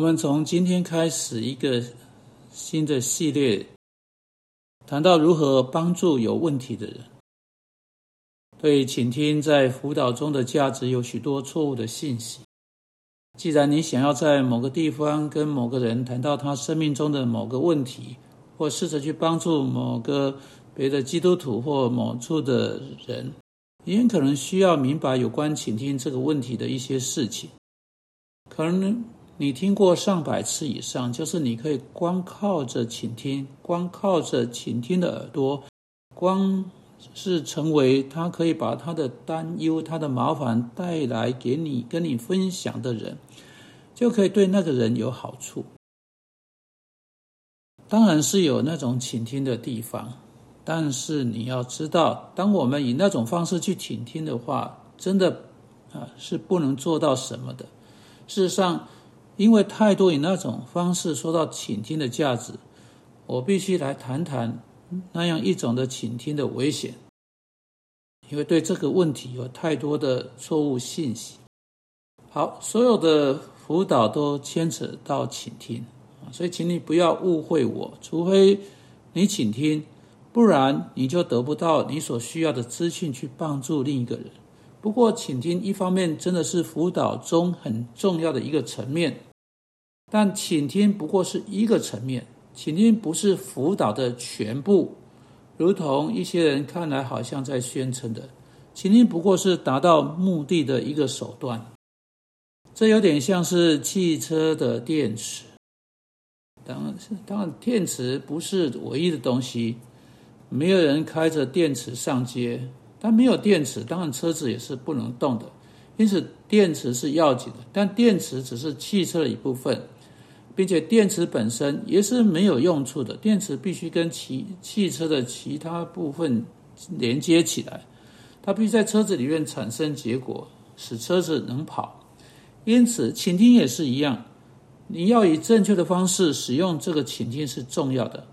我们从今天开始一个新的系列，谈到如何帮助有问题的人。对倾听在辅导中的价值有许多错误的信息。既然你想要在某个地方跟某个人谈到他生命中的某个问题，或试着去帮助某个别的基督徒或某处的人，你很可能需要明白有关倾听这个问题的一些事情，可能。你听过上百次以上，就是你可以光靠着倾听，光靠着倾听的耳朵，光是成为他可以把他的担忧、他的麻烦带来给你、跟你分享的人，就可以对那个人有好处。当然是有那种倾听的地方，但是你要知道，当我们以那种方式去倾听的话，真的啊是不能做到什么的。事实上。因为太多以那种方式说到倾听的价值，我必须来谈谈那样一种的倾听的危险。因为对这个问题有太多的错误信息。好，所有的辅导都牵扯到倾听，所以请你不要误会我。除非你倾听，不然你就得不到你所需要的资讯去帮助另一个人。不过，倾听一方面真的是辅导中很重要的一个层面。但倾听不过是一个层面，倾听不是辅导的全部，如同一些人看来好像在宣称的，倾听不过是达到目的的一个手段。这有点像是汽车的电池，当然，当然，电池不是唯一的东西，没有人开着电池上街，但没有电池，当然车子也是不能动的。因此，电池是要紧的，但电池只是汽车的一部分。并且电池本身也是没有用处的，电池必须跟其汽车的其他部分连接起来，它必须在车子里面产生结果，使车子能跑。因此，倾听也是一样，你要以正确的方式使用这个倾听是重要的。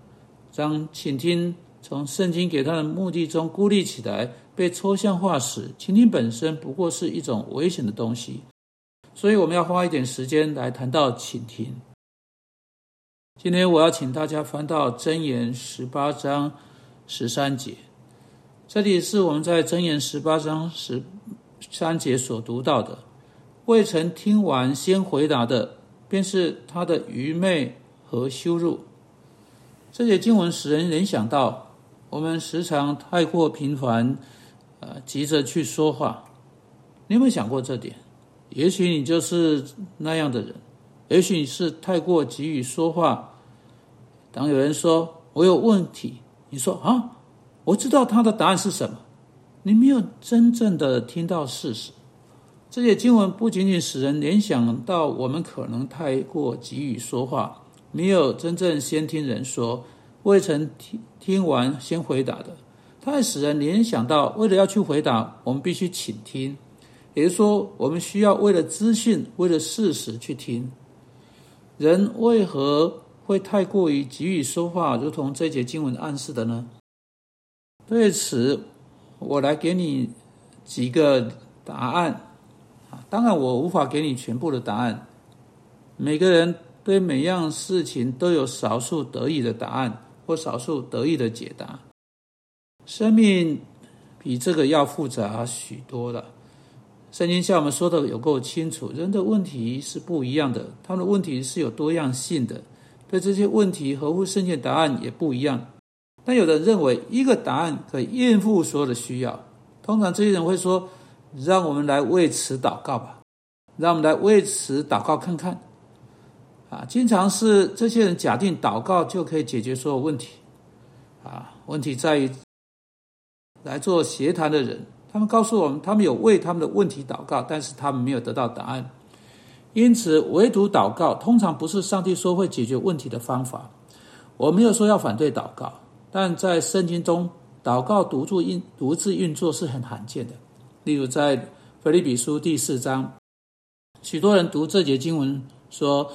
当倾听从圣经给他的目的中孤立起来，被抽象化时，倾听本身不过是一种危险的东西。所以，我们要花一点时间来谈到倾听。今天我要请大家翻到箴言十八章十三节，这里是我们在箴言十八章十三节所读到的。未曾听完先回答的，便是他的愚昧和羞辱。这些经文使人联想到，我们时常太过频繁，呃，急着去说话。你有没有想过这点？也许你就是那样的人。也许你是太过急于说话，当有人说我有问题，你说啊，我知道他的答案是什么，你没有真正的听到事实。这些经文不仅仅使人联想到我们可能太过急于说话，没有真正先听人说，未曾听听完先回答的，它还使人联想到，为了要去回答，我们必须倾听，也就是说，我们需要为了资讯，为了事实去听。人为何会太过于急于说话，如同这节经文暗示的呢？对此，我来给你几个答案。啊，当然我无法给你全部的答案。每个人对每样事情都有少数得意的答案，或少数得意的解答。生命比这个要复杂许多了。圣经像我们说的有够清楚，人的问题是不一样的，他们的问题是有多样性的，对这些问题合乎圣经答案也不一样。但有的认为一个答案可以应付所有的需要，通常这些人会说：“让我们来为此祷告吧，让我们来为此祷告看看。”啊，经常是这些人假定祷告就可以解决所有问题。啊，问题在于来做协谈的人。他们告诉我们，他们有为他们的问题祷告，但是他们没有得到答案。因此，唯独祷告通常不是上帝说会解决问题的方法。我没有说要反对祷告，但在圣经中，祷告独自运独自运作是很罕见的。例如，在腓立比书第四章，许多人读这节经文说：“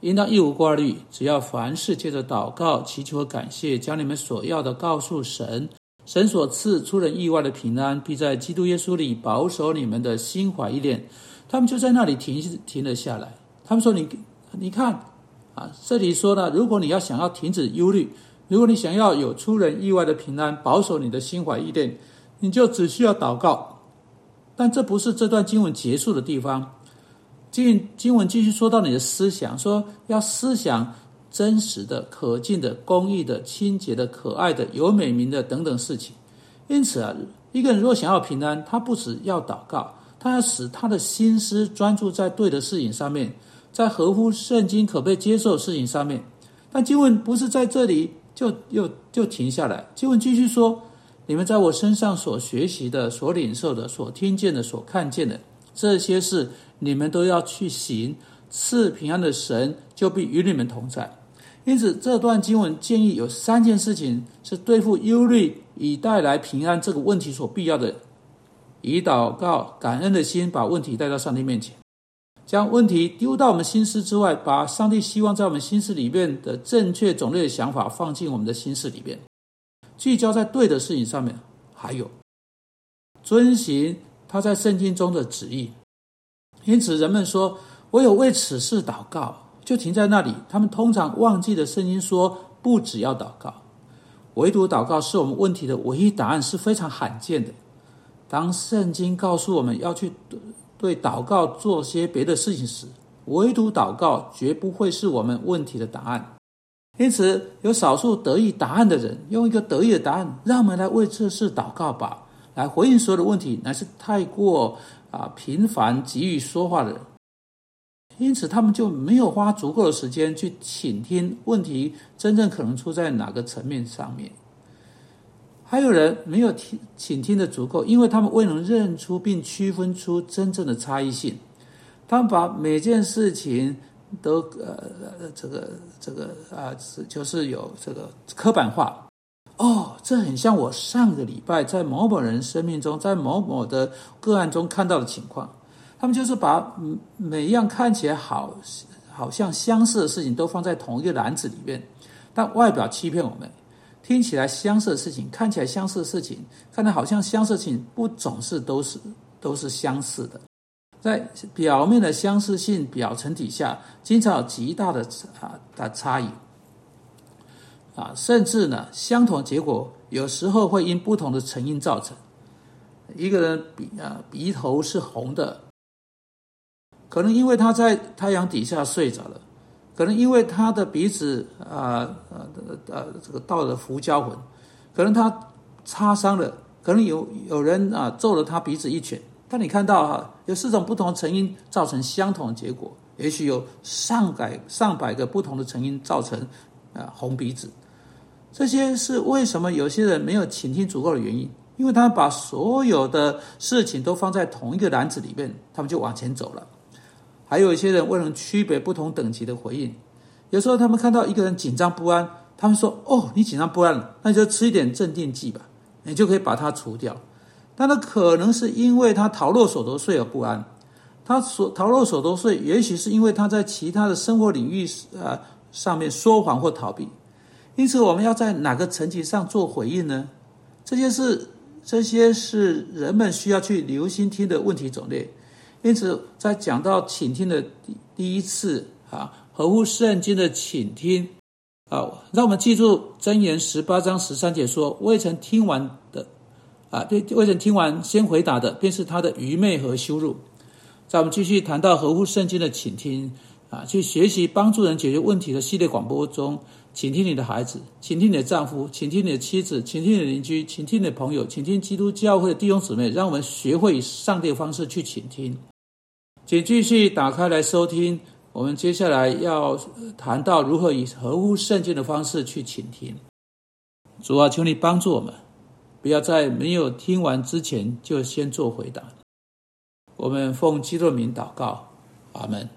应当一无挂虑，只要凡事借着祷告、祈求和感谢，将你们所要的告诉神。”神所赐出人意外的平安，必在基督耶稣里保守你们的心怀意念。他们就在那里停停了下来。他们说：“你你看啊，这里说呢，如果你要想要停止忧虑，如果你想要有出人意外的平安，保守你的心怀意念，你就只需要祷告。但这不是这段经文结束的地方。经经文继续说到你的思想，说要思想真实的、可敬的、公益的、清洁的、可爱的、有美名的等等事情。因此啊，一个人若想要平安，他不只要祷告，他要使他的心思专注在对的事情上面，在合乎圣经可被接受的事情上面。但经文不是在这里就又就停下来，经文继续说：你们在我身上所学习的、所领受的、所听见的、所看见的这些事。你们都要去行，赐平安的神就必与你们同在。因此，这段经文建议有三件事情是对付忧虑以带来平安这个问题所必要的：以祷告、感恩的心，把问题带到上帝面前；将问题丢到我们心思之外，把上帝希望在我们心思里面的正确种类的想法放进我们的心思里面，聚焦在对的事情上面；还有遵行他在圣经中的旨意。因此，人们说我有为此事祷告，就停在那里。他们通常忘记了圣经说，不只要祷告，唯独祷告是我们问题的唯一答案，是非常罕见的。当圣经告诉我们要去对祷告做些别的事情时，唯独祷告绝不会是我们问题的答案。因此，有少数得意答案的人，用一个得意的答案，让我们来为这事祷告吧，来回应所有的问题，乃是太过。啊，频繁急于说话的人，因此他们就没有花足够的时间去倾听问题真正可能出在哪个层面上面。还有人没有听倾听的足够，因为他们未能认出并区分出真正的差异性。他们把每件事情都呃这个这个啊，就是有这个刻板化。哦，这很像我上个礼拜在某某人生命中，在某某的个案中看到的情况。他们就是把每样看起来好好像相似的事情都放在同一个篮子里面，但外表欺骗我们。听起来相似的事情，看起来相似的事情，看来好像相似性，不总是都是都是相似的。在表面的相似性表层底下，经常有极大的啊的差异。啊，甚至呢，相同结果有时候会因不同的成因造成。一个人鼻啊鼻头是红的，可能因为他在太阳底下睡着了，可能因为他的鼻子啊呃呃这个到了浮胶纹，可能他擦伤了，可能有有人啊揍了他鼻子一拳。但你看到哈，有四种不同的成因造成相同的结果，也许有上百上百个不同的成因造成啊红鼻子。这些是为什么有些人没有倾听足够的原因？因为他们把所有的事情都放在同一个篮子里面，他们就往前走了。还有一些人为了区别不同等级的回应，有时候他们看到一个人紧张不安，他们说：“哦，你紧张不安了，那你就吃一点镇定剂吧，你就可以把它除掉。”但他可能是因为他逃漏所得税而不安，他所逃漏所得税，也许是因为他在其他的生活领域啊上面说谎或逃避。因此，我们要在哪个层级上做回应呢？这些是这些是人们需要去留心听的问题种类。因此，在讲到倾听的第第一次啊，合乎圣经的倾听啊，让我们记住箴言十八章十三节说：“未曾听完的啊，对，未曾听完先回答的，便是他的愚昧和羞辱。”在我们继续谈到合乎圣经的倾听啊，去学习帮助人解决问题的系列广播中。请听你的孩子，请听你的丈夫，请听你的妻子，请听你的邻居，请听你的朋友，请听基督教会的弟兄姊妹。让我们学会以上帝的方式去倾听。请继续打开来收听。我们接下来要谈到如何以合乎圣经的方式去倾听。主啊，求你帮助我们，不要在没有听完之前就先做回答。我们奉基督名祷告，阿门。